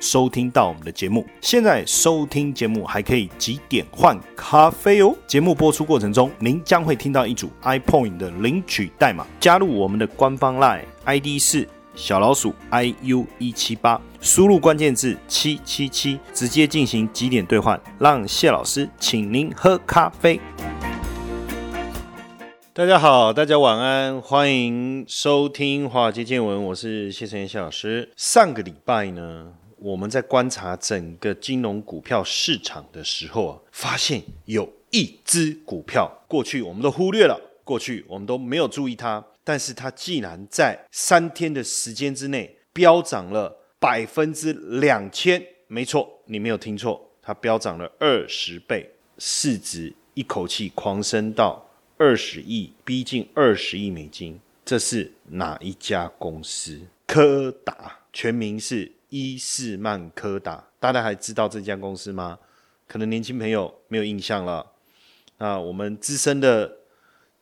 收听到我们的节目，现在收听节目还可以几点换咖啡哦。节目播出过程中，您将会听到一组 iPoint 的领取代码，加入我们的官方 Line ID 是小老鼠 iu 一七八，输入关键字七七七，直接进行几点兑换，让谢老师请您喝咖啡。大家好，大家晚安，欢迎收听华尔街见闻，我是谢晨谢老师。上个礼拜呢？我们在观察整个金融股票市场的时候啊，发现有一只股票，过去我们都忽略了，过去我们都没有注意它，但是它竟然在三天的时间之内飙涨了百分之两千，没错，你没有听错，它飙涨了二十倍，市值一口气狂升到二十亿，逼近二十亿美金。这是哪一家公司？柯达，全名是。伊士曼柯达，大家还知道这家公司吗？可能年轻朋友没有印象了。那我们资深的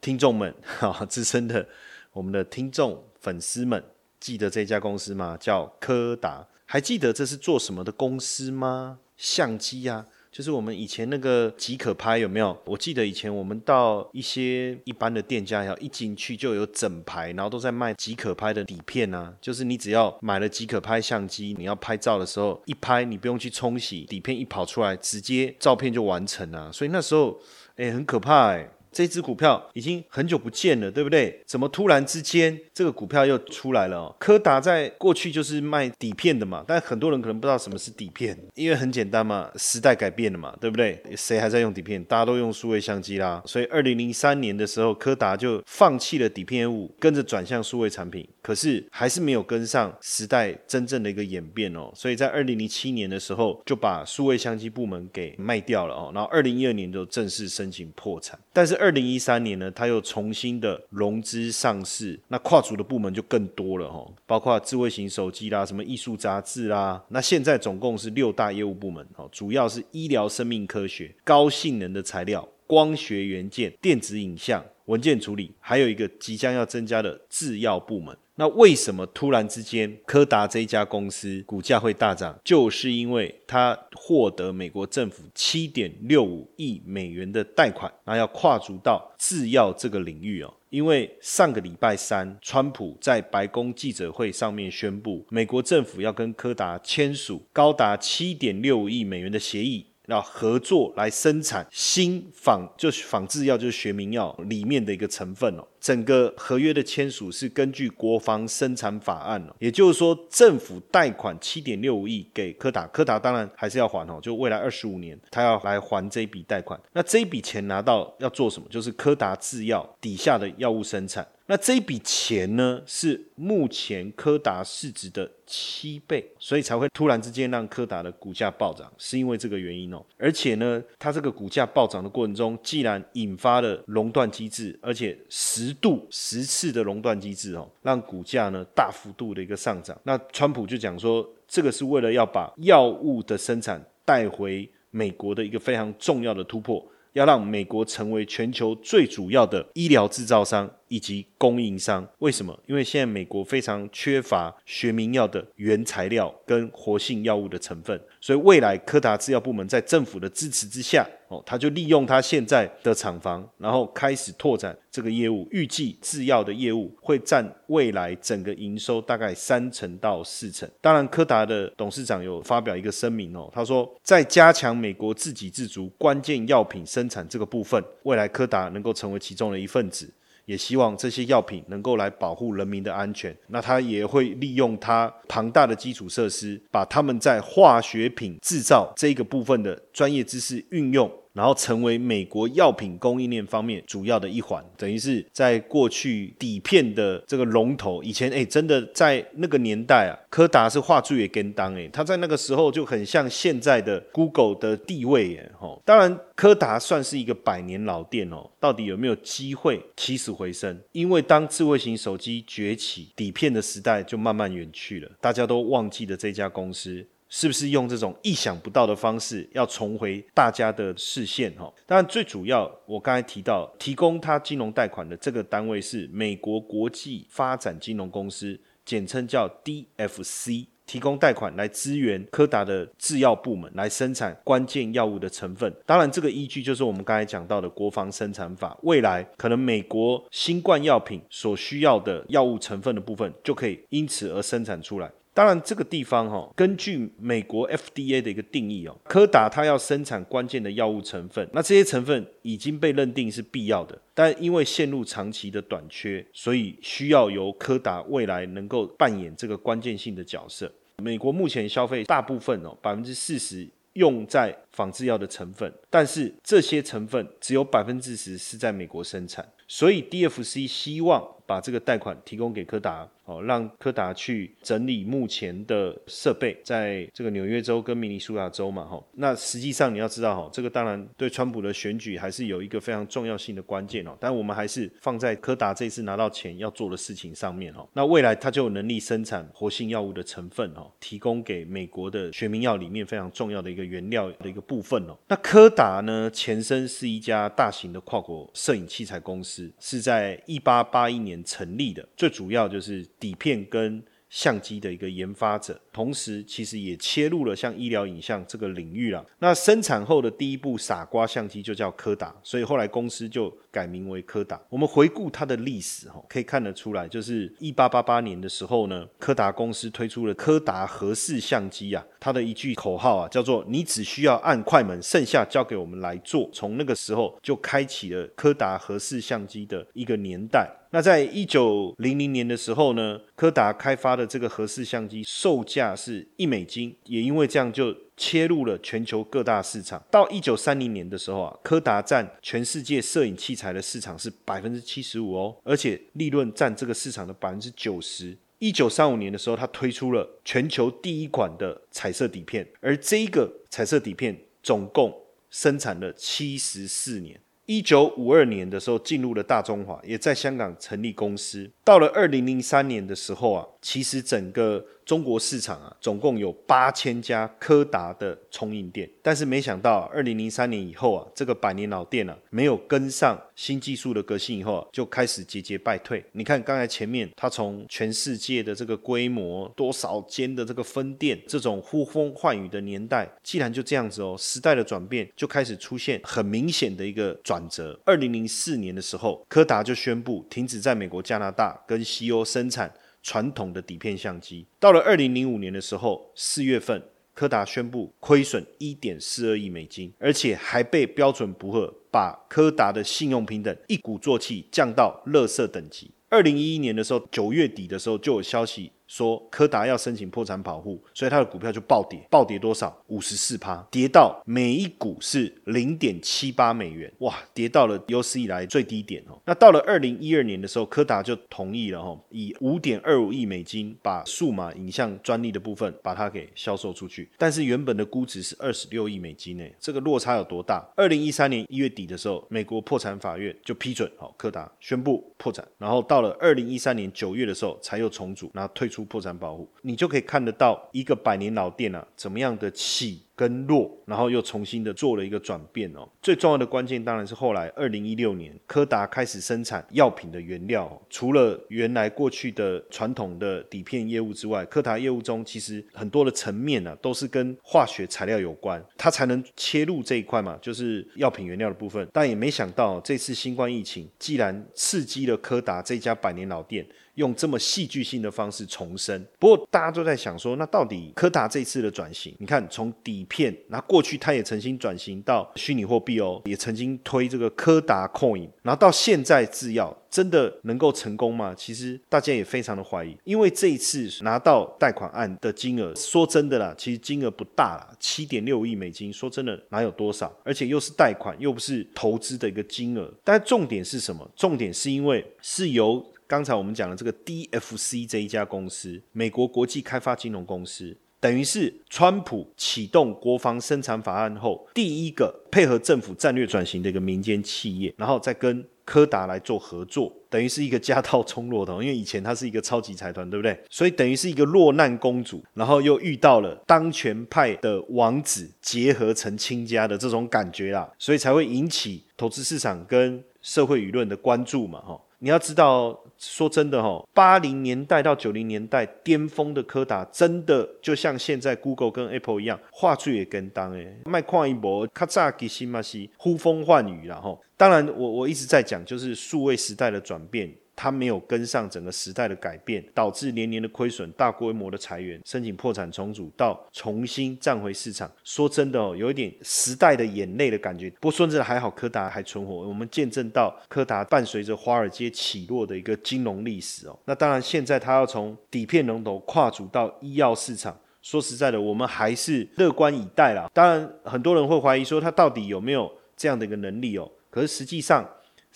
听众们，哈，资深的我们的听众粉丝们，记得这家公司吗？叫柯达，还记得这是做什么的公司吗？相机呀。就是我们以前那个即可拍有没有？我记得以前我们到一些一般的店家，要一进去就有整排，然后都在卖即可拍的底片啊。就是你只要买了即可拍相机，你要拍照的时候一拍，你不用去冲洗，底片一跑出来，直接照片就完成了。所以那时候，哎，很可怕哎。这只股票已经很久不见了，对不对？怎么突然之间这个股票又出来了？哦，柯达在过去就是卖底片的嘛，但很多人可能不知道什么是底片，因为很简单嘛，时代改变了嘛，对不对？谁还在用底片？大家都用数位相机啦。所以二零零三年的时候，柯达就放弃了底片业务，跟着转向数位产品。可是还是没有跟上时代真正的一个演变哦。所以在二零零七年的时候，就把数位相机部门给卖掉了哦。然后二零一二年就正式申请破产，但是二零一三年呢，它又重新的融资上市，那跨足的部门就更多了哈，包括智慧型手机啦，什么艺术杂志啦，那现在总共是六大业务部门哦，主要是医疗生命科学、高性能的材料、光学元件、电子影像、文件处理，还有一个即将要增加的制药部门。那为什么突然之间柯达这一家公司股价会大涨？就是因为它获得美国政府七点六五亿美元的贷款，那要跨足到制药这个领域哦。因为上个礼拜三，川普在白宫记者会上面宣布，美国政府要跟柯达签署高达七点六五亿美元的协议。要合作来生产新仿，就是仿制药，就是学名药里面的一个成分哦。整个合约的签署是根据国防生产法案哦，也就是说，政府贷款七点六五亿给柯达，柯达当然还是要还哦，就未来二十五年他要来还这笔贷款。那这笔钱拿到要做什么？就是柯达制药底下的药物生产。那这一笔钱呢，是目前柯达市值的七倍，所以才会突然之间让柯达的股价暴涨，是因为这个原因哦。而且呢，它这个股价暴涨的过程中，既然引发了垄断机制，而且十度十次的熔断机制哦，让股价呢大幅度的一个上涨。那川普就讲说，这个是为了要把药物的生产带回美国的一个非常重要的突破。要让美国成为全球最主要的医疗制造商以及供应商，为什么？因为现在美国非常缺乏学名药的原材料跟活性药物的成分，所以未来柯达制药部门在政府的支持之下。哦，他就利用他现在的厂房，然后开始拓展这个业务。预计制药的业务会占未来整个营收大概三成到四成。当然，柯达的董事长有发表一个声明哦，他说在加强美国自给自足关键药品生产这个部分，未来柯达能够成为其中的一份子。也希望这些药品能够来保护人民的安全。那他也会利用他庞大的基础设施，把他们在化学品制造这个部分的专业知识运用。然后成为美国药品供应链方面主要的一环，等于是在过去底片的这个龙头。以前哎，真的在那个年代啊，柯达是画最也跟当哎，他在那个时候就很像现在的 Google 的地位耶。吼，当然柯达算是一个百年老店哦，到底有没有机会起死回生？因为当智慧型手机崛起，底片的时代就慢慢远去了，大家都忘记了这家公司。是不是用这种意想不到的方式要重回大家的视线？哈，当然最主要，我刚才提到提供他金融贷款的这个单位是美国国际发展金融公司，简称叫 DFC，提供贷款来支援柯达的制药部门来生产关键药物的成分。当然，这个依据就是我们刚才讲到的国防生产法，未来可能美国新冠药品所需要的药物成分的部分就可以因此而生产出来。当然，这个地方哈，根据美国 FDA 的一个定义哦，柯达它要生产关键的药物成分，那这些成分已经被认定是必要的，但因为陷入长期的短缺，所以需要由柯达未来能够扮演这个关键性的角色。美国目前消费大部分哦，百分之四十用在仿制药的成分，但是这些成分只有百分之十是在美国生产，所以 DFC 希望把这个贷款提供给柯达。哦，让柯达去整理目前的设备，在这个纽约州跟明尼苏达州嘛，哈。那实际上你要知道，哈，这个当然对川普的选举还是有一个非常重要性的关键哦。但我们还是放在柯达这次拿到钱要做的事情上面，哦。那未来它就有能力生产活性药物的成分，哦，提供给美国的学名药里面非常重要的一个原料的一个部分，哦。那柯达呢，前身是一家大型的跨国摄影器材公司，是在一八八一年成立的，最主要就是。底片跟相机的一个研发者。同时，其实也切入了像医疗影像这个领域了。那生产后的第一部傻瓜相机就叫柯达，所以后来公司就改名为柯达。我们回顾它的历史，哈，可以看得出来，就是一八八八年的时候呢，柯达公司推出了柯达合适相机啊，它的一句口号啊，叫做“你只需要按快门，剩下交给我们来做”。从那个时候就开启了柯达合适相机的一个年代。那在一九零零年的时候呢，柯达开发的这个合适相机售价。是一美金，也因为这样就切入了全球各大市场。到一九三零年的时候啊，柯达占全世界摄影器材的市场是百分之七十五哦，而且利润占这个市场的百分之九十。一九三五年的时候，它推出了全球第一款的彩色底片，而这一个彩色底片总共生产了七十四年。一九五二年的时候进入了大中华，也在香港成立公司。到了二零零三年的时候啊，其实整个中国市场啊，总共有八千家柯达的冲印店，但是没想到二零零三年以后啊，这个百年老店啊，没有跟上新技术的革新以后啊，就开始节节败退。你看刚才前面，它从全世界的这个规模，多少间的这个分店，这种呼风唤雨的年代，既然就这样子哦，时代的转变就开始出现很明显的一个转折。二零零四年的时候，柯达就宣布停止在美国、加拿大跟西欧生产。传统的底片相机，到了二零零五年的时候，四月份，柯达宣布亏损一点四二亿美金，而且还被标准不合把柯达的信用平等一鼓作气降到垃圾等级。二零一一年的时候，九月底的时候就有消息。说柯达要申请破产保护，所以它的股票就暴跌，暴跌多少？五十四趴，跌到每一股是零点七八美元，哇，跌到了有史以来最低点哦。那到了二零一二年的时候，柯达就同意了哈，以五点二五亿美金把数码影像专利的部分把它给销售出去。但是原本的估值是二十六亿美金呢，这个落差有多大？二零一三年一月底的时候，美国破产法院就批准好柯达宣布破产，然后到了二零一三年九月的时候才又重组，然后退出。出破产保护，你就可以看得到一个百年老店啊，怎么样的起跟落，然后又重新的做了一个转变哦。最重要的关键当然是后来二零一六年，柯达开始生产药品的原料。除了原来过去的传统的底片业务之外，柯达业务中其实很多的层面呢，都是跟化学材料有关，它才能切入这一块嘛，就是药品原料的部分。但也没想到这次新冠疫情，既然刺激了柯达这家百年老店。用这么戏剧性的方式重生，不过大家都在想说，那到底柯达这次的转型，你看从底片，那过去他也曾经转型到虚拟货币哦，也曾经推这个柯达 Coin，然后到现在制药真的能够成功吗？其实大家也非常的怀疑，因为这一次拿到贷款案的金额，说真的啦，其实金额不大啦，七点六亿美金，说真的哪有多少？而且又是贷款，又不是投资的一个金额。但重点是什么？重点是因为是由刚才我们讲的这个 DFC 这一家公司，美国国际开发金融公司。等于是川普启动国防生产法案后，第一个配合政府战略转型的一个民间企业，然后再跟柯达来做合作，等于是一个家道中落的，因为以前它是一个超级财团，对不对？所以等于是一个落难公主，然后又遇到了当权派的王子，结合成亲家的这种感觉啦，所以才会引起投资市场跟社会舆论的关注嘛，哈。你要知道，说真的哈，八零年代到九零年代巅峰的柯达，真的就像现在 Google 跟 Apple 一样，画质也跟当哎，卖矿一波，咔嚓给新马西呼风唤雨然后，当然，我我一直在讲，就是数位时代的转变。它没有跟上整个时代的改变，导致年年的亏损、大规模的裁员、申请破产重组，到重新站回市场。说真的哦，有一点时代的眼泪的感觉。不过说真的还好，柯达还存活。我们见证到柯达伴随着华尔街起落的一个金融历史哦。那当然，现在它要从底片龙头跨足到医药市场。说实在的，我们还是乐观以待啦。当然，很多人会怀疑说它到底有没有这样的一个能力哦。可是实际上，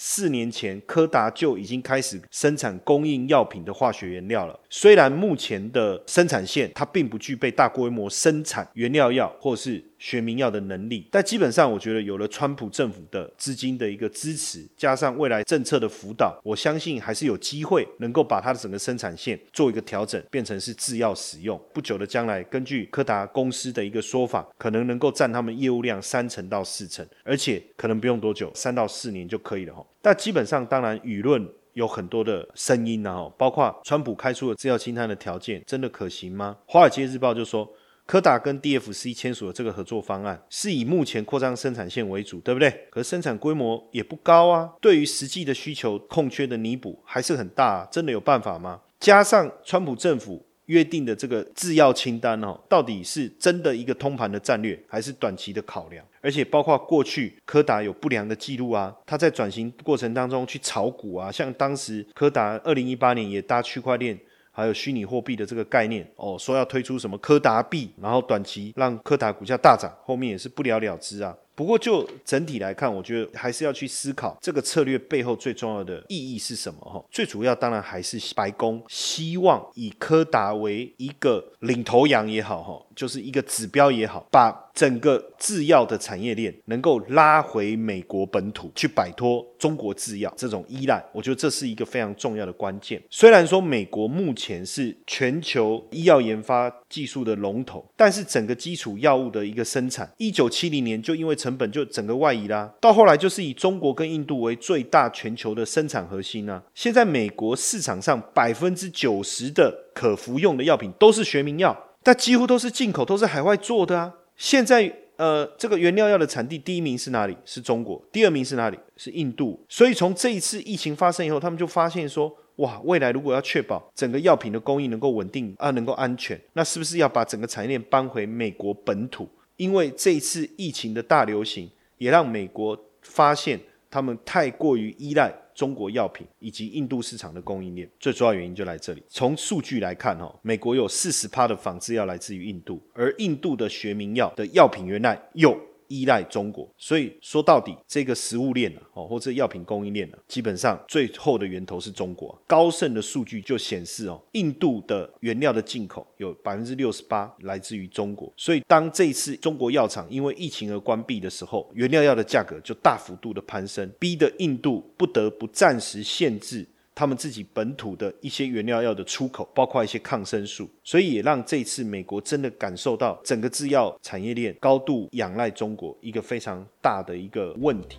四年前，柯达就已经开始生产供应药品的化学原料了。虽然目前的生产线它并不具备大规模生产原料药或是学名药的能力，但基本上我觉得有了川普政府的资金的一个支持，加上未来政策的辅导，我相信还是有机会能够把它的整个生产线做一个调整，变成是制药使用。不久的将来，根据柯达公司的一个说法，可能能够占他们业务量三成到四成，而且可能不用多久，三到四年就可以了哈。但基本上，当然舆论有很多的声音呢，包括川普开出的制药清单的条件，真的可行吗？华尔街日报就说，柯达跟 DFC 签署的这个合作方案，是以目前扩张生产线为主，对不对？可生产规模也不高啊，对于实际的需求空缺的弥补还是很大，啊真的有办法吗？加上川普政府。约定的这个制药清单哦，到底是真的一个通盘的战略，还是短期的考量？而且包括过去柯达有不良的记录啊，他在转型过程当中去炒股啊，像当时柯达二零一八年也搭区块链还有虚拟货币的这个概念哦，说要推出什么柯达币，然后短期让柯达股价大涨，后面也是不了了之啊。不过就整体来看，我觉得还是要去思考这个策略背后最重要的意义是什么哈。最主要当然还是白宫希望以柯达为一个领头羊也好哈，就是一个指标也好，把。整个制药的产业链能够拉回美国本土，去摆脱中国制药这种依赖，我觉得这是一个非常重要的关键。虽然说美国目前是全球医药研发技术的龙头，但是整个基础药物的一个生产，一九七零年就因为成本就整个外移啦，到后来就是以中国跟印度为最大全球的生产核心啊。现在美国市场上百分之九十的可服用的药品都是学名药，但几乎都是进口，都是海外做的啊。现在，呃，这个原料药的产地第一名是哪里？是中国。第二名是哪里？是印度。所以从这一次疫情发生以后，他们就发现说，哇，未来如果要确保整个药品的供应能够稳定啊，能够安全，那是不是要把整个产业链搬回美国本土？因为这一次疫情的大流行，也让美国发现他们太过于依赖。中国药品以及印度市场的供应链，最主要原因就来这里。从数据来看，哈，美国有四十趴的仿制药来自于印度，而印度的学名药的药品原来有。依赖中国，所以说到底，这个食物链呢，哦，或者药品供应链呢，基本上最后的源头是中国。高盛的数据就显示，哦，印度的原料的进口有百分之六十八来自于中国。所以，当这次中国药厂因为疫情而关闭的时候，原料药的价格就大幅度的攀升，逼得印度不得不暂时限制。他们自己本土的一些原料药的出口，包括一些抗生素，所以也让这次美国真的感受到整个制药产业链高度仰赖中国一个非常大的一个问题。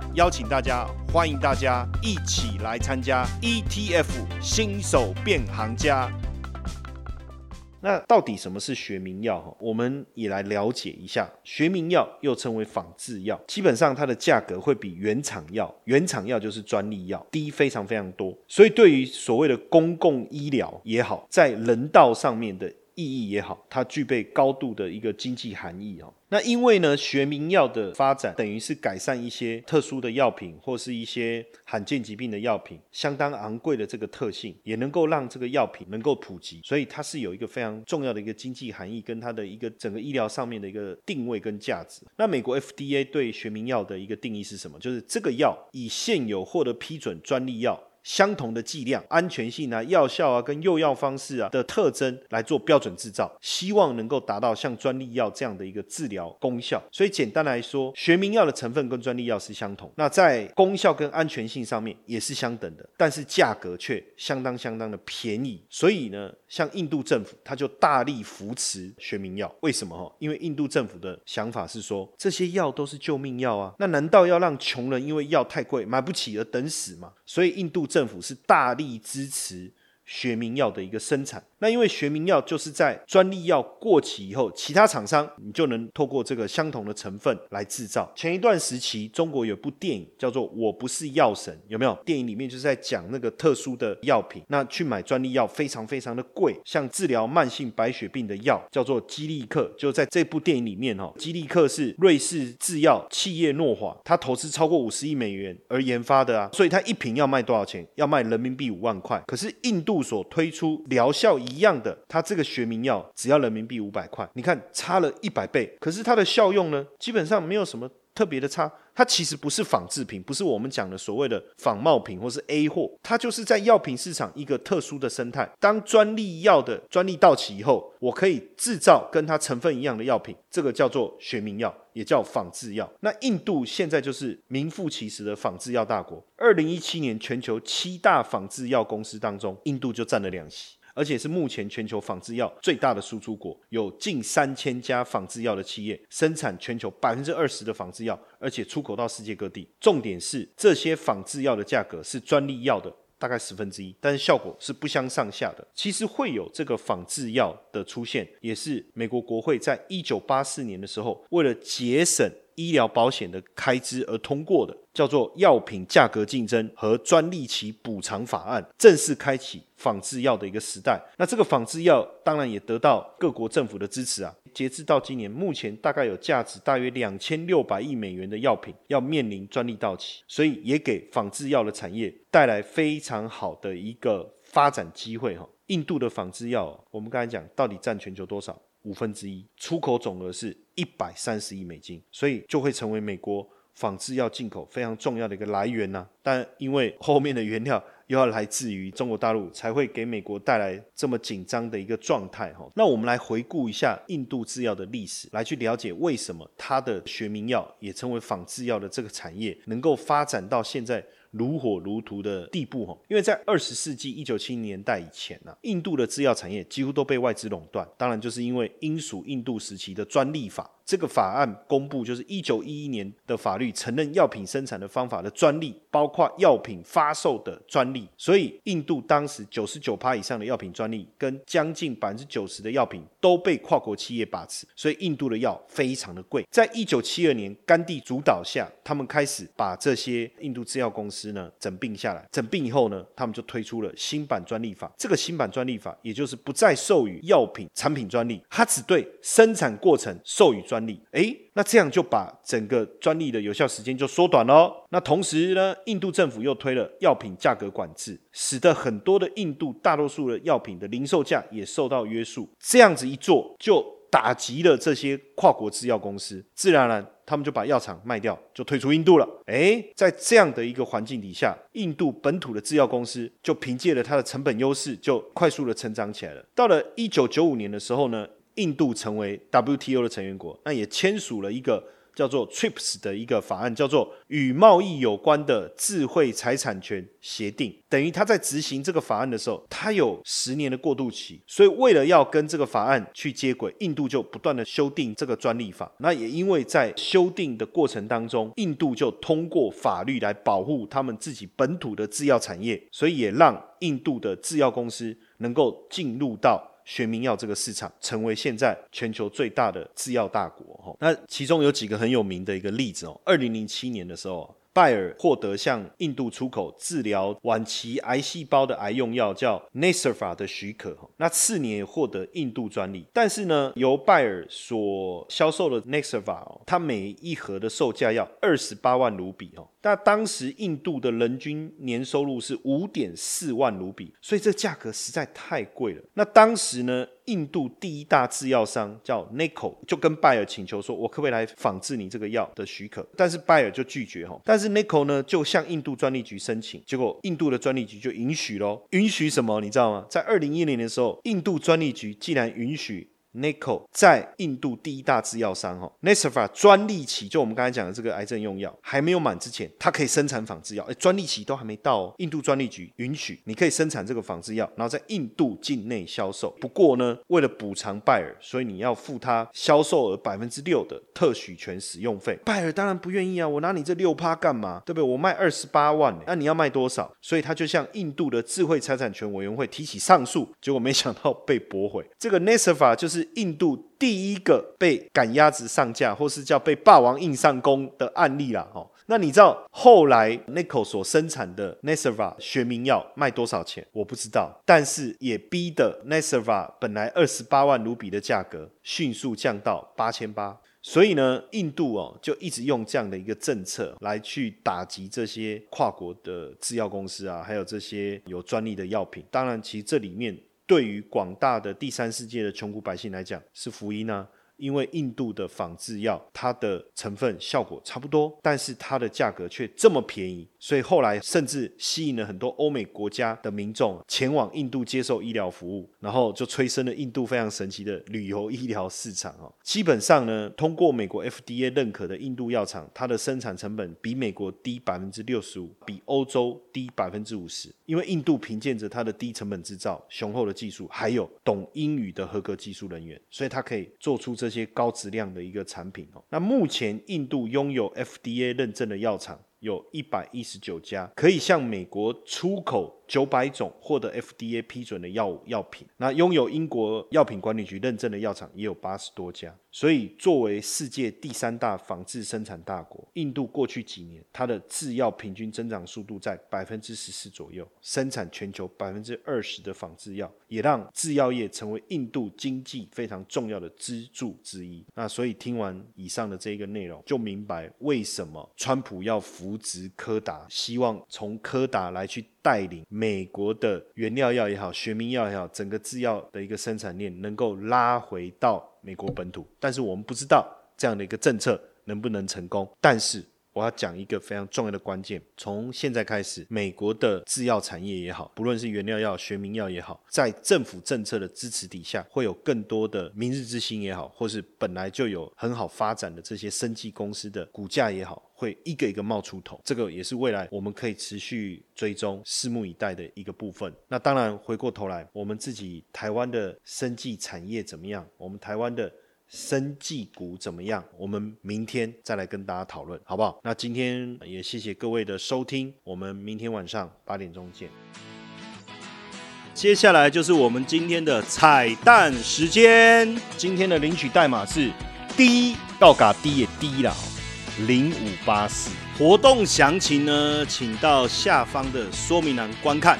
邀请大家，欢迎大家一起来参加 ETF 新手变行家。那到底什么是学名药？哈，我们也来了解一下。学名药又称为仿制药，基本上它的价格会比原厂药，原厂药就是专利药，低非常非常多。所以对于所谓的公共医疗也好，在人道上面的。意义也好，它具备高度的一个经济含义哦。那因为呢，学名药的发展等于是改善一些特殊的药品或是一些罕见疾病的药品，相当昂贵的这个特性，也能够让这个药品能够普及，所以它是有一个非常重要的一个经济含义，跟它的一个整个医疗上面的一个定位跟价值。那美国 FDA 对学名药的一个定义是什么？就是这个药以现有获得批准专利药。相同的剂量、安全性啊、药效啊、跟用药方式啊的特征来做标准制造，希望能够达到像专利药这样的一个治疗功效。所以简单来说，学名药的成分跟专利药是相同，那在功效跟安全性上面也是相等的，但是价格却相当相当的便宜。所以呢，像印度政府他就大力扶持学名药。为什么哈？因为印度政府的想法是说，这些药都是救命药啊，那难道要让穷人因为药太贵买不起而等死吗？所以印度。政府是大力支持学名药的一个生产。那因为学名药就是在专利药过期以后，其他厂商你就能透过这个相同的成分来制造。前一段时期，中国有部电影叫做《我不是药神》，有没有？电影里面就是在讲那个特殊的药品，那去买专利药非常非常的贵，像治疗慢性白血病的药叫做基利克，就在这部电影里面哈，基利克是瑞士制药企业诺华，它投资超过五十亿美元而研发的啊，所以它一瓶要卖多少钱？要卖人民币五万块。可是印度所推出疗效一一样的，它这个学名药只要人民币五百块，你看差了一百倍，可是它的效用呢，基本上没有什么特别的差。它其实不是仿制品，不是我们讲的所谓的仿冒品或是 A 货，它就是在药品市场一个特殊的生态。当专利药的专利到期以后，我可以制造跟它成分一样的药品，这个叫做学名药，也叫仿制药。那印度现在就是名副其实的仿制药大国。二零一七年全球七大仿制药公司当中，印度就占了两席。而且是目前全球仿制药最大的输出国，有近三千家仿制药的企业生产全球百分之二十的仿制药，而且出口到世界各地。重点是这些仿制药的价格是专利药的大概十分之一，但是效果是不相上下的。其实会有这个仿制药的出现，也是美国国会在一九八四年的时候，为了节省。医疗保险的开支而通过的，叫做《药品价格竞争和专利期补偿法案》，正式开启仿制药的一个时代。那这个仿制药当然也得到各国政府的支持啊。截至到今年，目前大概有价值大约两千六百亿美元的药品要面临专利到期，所以也给仿制药的产业带来非常好的一个发展机会哈。印度的仿制药，我们刚才讲到底占全球多少？五分之一，出口总额是一百三十亿美金，所以就会成为美国仿制药进口非常重要的一个来源呢。但因为后面的原料又要来自于中国大陆，才会给美国带来这么紧张的一个状态哈。那我们来回顾一下印度制药的历史，来去了解为什么它的学名药也称为仿制药的这个产业能够发展到现在。如火如荼的地步哈，因为在二十世纪一九七零年代以前呢，印度的制药产业几乎都被外资垄断，当然就是因为英属印度时期的专利法。这个法案公布就是一九一一年的法律，承认药品生产的方法的专利，包括药品发售的专利。所以，印度当时九十九趴以上的药品专利，跟将近百分之九十的药品都被跨国企业把持。所以，印度的药非常的贵。在一九七二年，甘地主导下，他们开始把这些印度制药公司呢整并下来。整并以后呢，他们就推出了新版专利法。这个新版专利法，也就是不再授予药品产品专利，它只对生产过程授予专。哎，那这样就把整个专利的有效时间就缩短了。那同时呢，印度政府又推了药品价格管制，使得很多的印度大多数的药品的零售价也受到约束。这样子一做，就打击了这些跨国制药公司，自然而然他们就把药厂卖掉，就退出印度了。哎，在这样的一个环境底下，印度本土的制药公司就凭借了它的成本优势，就快速的成长起来了。到了一九九五年的时候呢。印度成为 WTO 的成员国，那也签署了一个叫做 TRIPS 的一个法案，叫做与贸易有关的智慧财产权协定。等于他在执行这个法案的时候，他有十年的过渡期，所以为了要跟这个法案去接轨，印度就不断的修订这个专利法。那也因为在修订的过程当中，印度就通过法律来保护他们自己本土的制药产业，所以也让印度的制药公司能够进入到。学名药这个市场成为现在全球最大的制药大国哈，那其中有几个很有名的一个例子哦。二零零七年的时候，拜耳获得向印度出口治疗晚期癌细胞的癌用药叫 n a s e r f a 的许可哈，那次年也获得印度专利。但是呢，由拜耳所销售的 n a s e r f a 哦，它每一盒的售价要二十八万卢比哦。但当时印度的人均年收入是五点四万卢比，所以这价格实在太贵了。那当时呢，印度第一大制药商叫 n i c o 就跟拜尔请求说：“我可不可以来仿制你这个药的许可？”但是拜尔就拒绝哈。但是 n i c o 呢，就向印度专利局申请，结果印度的专利局就允许喽。允许什么？你知道吗？在二零一零年的时候，印度专利局竟然允许。N i c o 在印度第一大制药商哈 n e s a f a 专利期就我们刚才讲的这个癌症用药还没有满之前，它可以生产仿制药。哎，专利期都还没到，哦，印度专利局允许你可以生产这个仿制药，然后在印度境内销售。不过呢，为了补偿拜耳，所以你要付他销售额百分之六的特许权使用费。拜耳当然不愿意啊，我拿你这六趴干嘛？对不对？我卖二十八万，那你要卖多少？所以他就向印度的智慧财产权委员会提起上诉，结果没想到被驳回。这个 n e s a f a 就是。印度第一个被赶鸭子上架，或是叫被霸王硬上弓的案例啦，哦，那你知道后来 n i c o 所生产的 n e s e v a 学名药卖多少钱？我不知道，但是也逼得 n e s e v a 本来二十八万卢比的价格迅速降到八千八。所以呢，印度哦就一直用这样的一个政策来去打击这些跨国的制药公司啊，还有这些有专利的药品。当然，其实这里面。对于广大的第三世界的穷苦百姓来讲，是福音呢。因为印度的仿制药，它的成分效果差不多，但是它的价格却这么便宜，所以后来甚至吸引了很多欧美国家的民众前往印度接受医疗服务，然后就催生了印度非常神奇的旅游医疗市场哦。基本上呢，通过美国 FDA 认可的印度药厂，它的生产成本比美国低百分之六十五，比欧洲低百分之五十。因为印度凭借着它的低成本制造、雄厚的技术，还有懂英语的合格技术人员，所以它可以做出这。些高质量的一个产品哦，那目前印度拥有 FDA 认证的药厂有一百一十九家，可以向美国出口。九百种获得 FDA 批准的药物药品，那拥有英国药品管理局认证的药厂也有八十多家。所以，作为世界第三大仿制生产大国，印度过去几年它的制药平均增长速度在百分之十四左右，生产全球百分之二十的仿制药，也让制药业成为印度经济非常重要的支柱之一。那所以，听完以上的这个内容，就明白为什么川普要扶植柯达，希望从柯达来去。带领美国的原料药也好，学名药也好，整个制药的一个生产链能够拉回到美国本土，但是我们不知道这样的一个政策能不能成功。但是我要讲一个非常重要的关键：从现在开始，美国的制药产业也好，不论是原料药、学名药也好，在政府政策的支持底下，会有更多的明日之星也好，或是本来就有很好发展的这些生技公司的股价也好。会一个一个冒出头，这个也是未来我们可以持续追踪、拭目以待的一个部分。那当然，回过头来，我们自己台湾的生技产业怎么样？我们台湾的生技股怎么样？我们明天再来跟大家讨论，好不好？那今天也谢谢各位的收听，我们明天晚上八点钟见。接下来就是我们今天的彩蛋时间，今天的领取代码是 D，要嘎 D 也 D 了。零五八四活动详情呢，请到下方的说明栏观看。